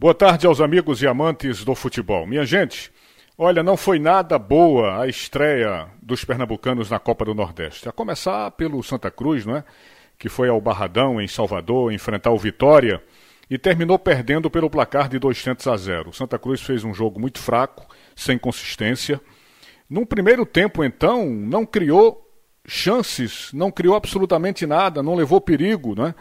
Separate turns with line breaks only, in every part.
Boa tarde aos amigos e amantes do futebol. Minha gente, olha, não foi nada boa a estreia dos pernambucanos na Copa do Nordeste. A começar pelo Santa Cruz, não é? Que foi ao Barradão, em Salvador, enfrentar o Vitória e terminou perdendo pelo placar de 200 a 0. O Santa Cruz fez um jogo muito fraco, sem consistência. Num primeiro tempo, então, não criou chances, não criou absolutamente nada, não levou perigo, não é?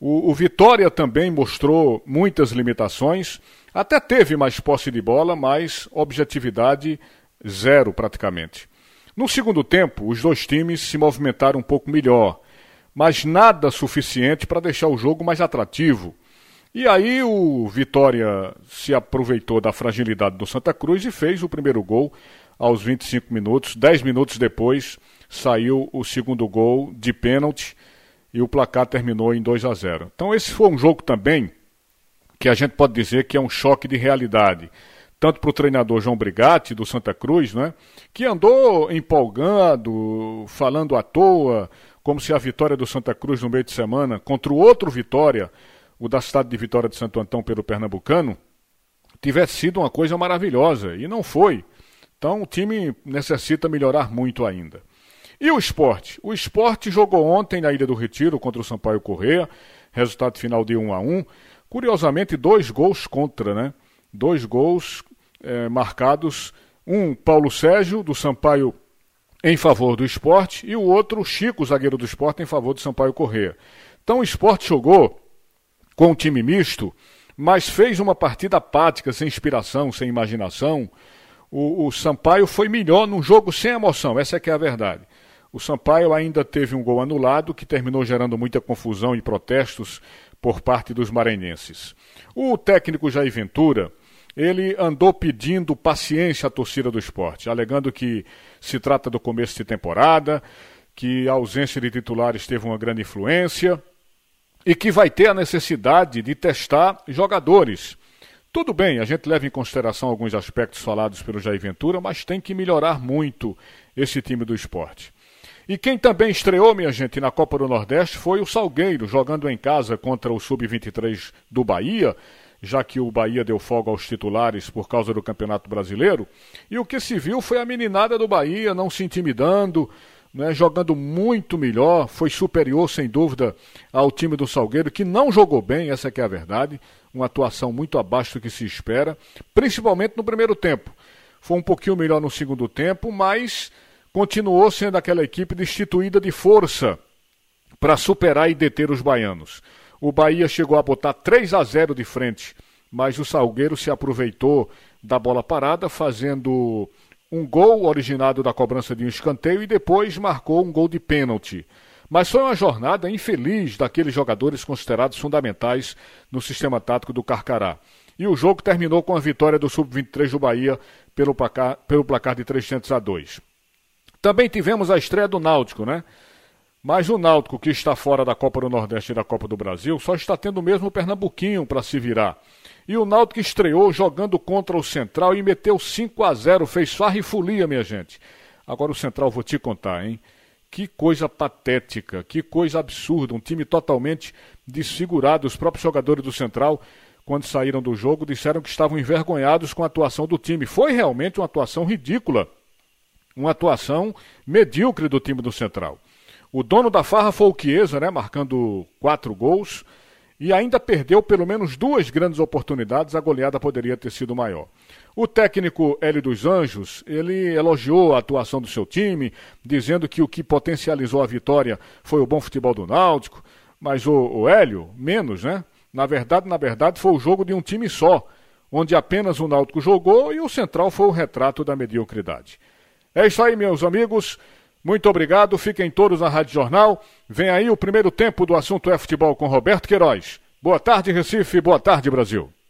O, o, Vitória também mostrou muitas limitações, até teve mais posse de bola, mas objetividade zero praticamente. No segundo tempo, os dois times se movimentaram um pouco melhor, mas nada suficiente para deixar o jogo mais atrativo. E aí o Vitória se aproveitou da fragilidade do Santa Cruz e fez o primeiro gol aos 25 minutos. Dez minutos depois saiu o segundo gol de pênalti e o placar terminou em 2 a 0. Então esse foi um jogo também que a gente pode dizer que é um choque de realidade, tanto para o treinador João Brigatti do Santa Cruz, né, que andou empolgando, falando à toa, como se a vitória do Santa Cruz no meio de semana contra o outro Vitória, o da cidade de Vitória de Santo Antão pelo Pernambucano, tivesse sido uma coisa maravilhosa e não foi. Então o time necessita melhorar muito ainda. E o esporte? O esporte jogou ontem na Ilha do Retiro contra o Sampaio Correia, resultado final de 1 a 1 Curiosamente, dois gols contra, né? Dois gols é, marcados. Um, Paulo Sérgio, do Sampaio, em favor do esporte, e o outro, Chico, zagueiro do esporte, em favor do Sampaio Correia. Então o esporte jogou com um time misto, mas fez uma partida apática, sem inspiração, sem imaginação. O, o Sampaio foi melhor num jogo sem emoção, essa é que é a verdade. O Sampaio ainda teve um gol anulado que terminou gerando muita confusão e protestos por parte dos maranhenses. O técnico Jair Ventura, ele andou pedindo paciência à torcida do esporte, alegando que se trata do começo de temporada, que a ausência de titulares teve uma grande influência e que vai ter a necessidade de testar jogadores. Tudo bem, a gente leva em consideração alguns aspectos falados pelo Jair Ventura, mas tem que melhorar muito esse time do esporte. E quem também estreou, minha gente, na Copa do Nordeste foi o Salgueiro, jogando em casa contra o Sub-23 do Bahia, já que o Bahia deu folga aos titulares por causa do Campeonato Brasileiro. E o que se viu foi a meninada do Bahia não se intimidando, né, jogando muito melhor, foi superior, sem dúvida, ao time do Salgueiro, que não jogou bem, essa é a verdade, uma atuação muito abaixo do que se espera, principalmente no primeiro tempo. Foi um pouquinho melhor no segundo tempo, mas continuou sendo aquela equipe destituída de força para superar e deter os baianos. O Bahia chegou a botar 3 a 0 de frente, mas o Salgueiro se aproveitou da bola parada, fazendo um gol originado da cobrança de um escanteio e depois marcou um gol de pênalti. Mas foi uma jornada infeliz daqueles jogadores considerados fundamentais no sistema tático do Carcará. E o jogo terminou com a vitória do Sub-23 do Bahia pelo placar, pelo placar de 300 a 2. Também tivemos a estreia do Náutico, né? Mas o Náutico, que está fora da Copa do Nordeste e da Copa do Brasil, só está tendo mesmo o Pernambuquinho para se virar. E o Náutico estreou jogando contra o Central e meteu 5 a 0 fez farra e folia, minha gente. Agora o Central, vou te contar, hein? Que coisa patética, que coisa absurda. Um time totalmente desfigurado. Os próprios jogadores do Central, quando saíram do jogo, disseram que estavam envergonhados com a atuação do time. Foi realmente uma atuação ridícula uma atuação medíocre do time do Central. O dono da farra foi o Chiesa, né, marcando quatro gols, e ainda perdeu pelo menos duas grandes oportunidades, a goleada poderia ter sido maior. O técnico Hélio dos Anjos, ele elogiou a atuação do seu time, dizendo que o que potencializou a vitória foi o bom futebol do Náutico, mas o, o Hélio, menos, né? Na verdade, na verdade, foi o jogo de um time só, onde apenas o Náutico jogou e o Central foi o retrato da mediocridade. É isso aí, meus amigos. Muito obrigado. Fiquem todos na Rádio Jornal. Vem aí o primeiro tempo do assunto é futebol com Roberto Queiroz. Boa tarde, Recife. Boa tarde, Brasil.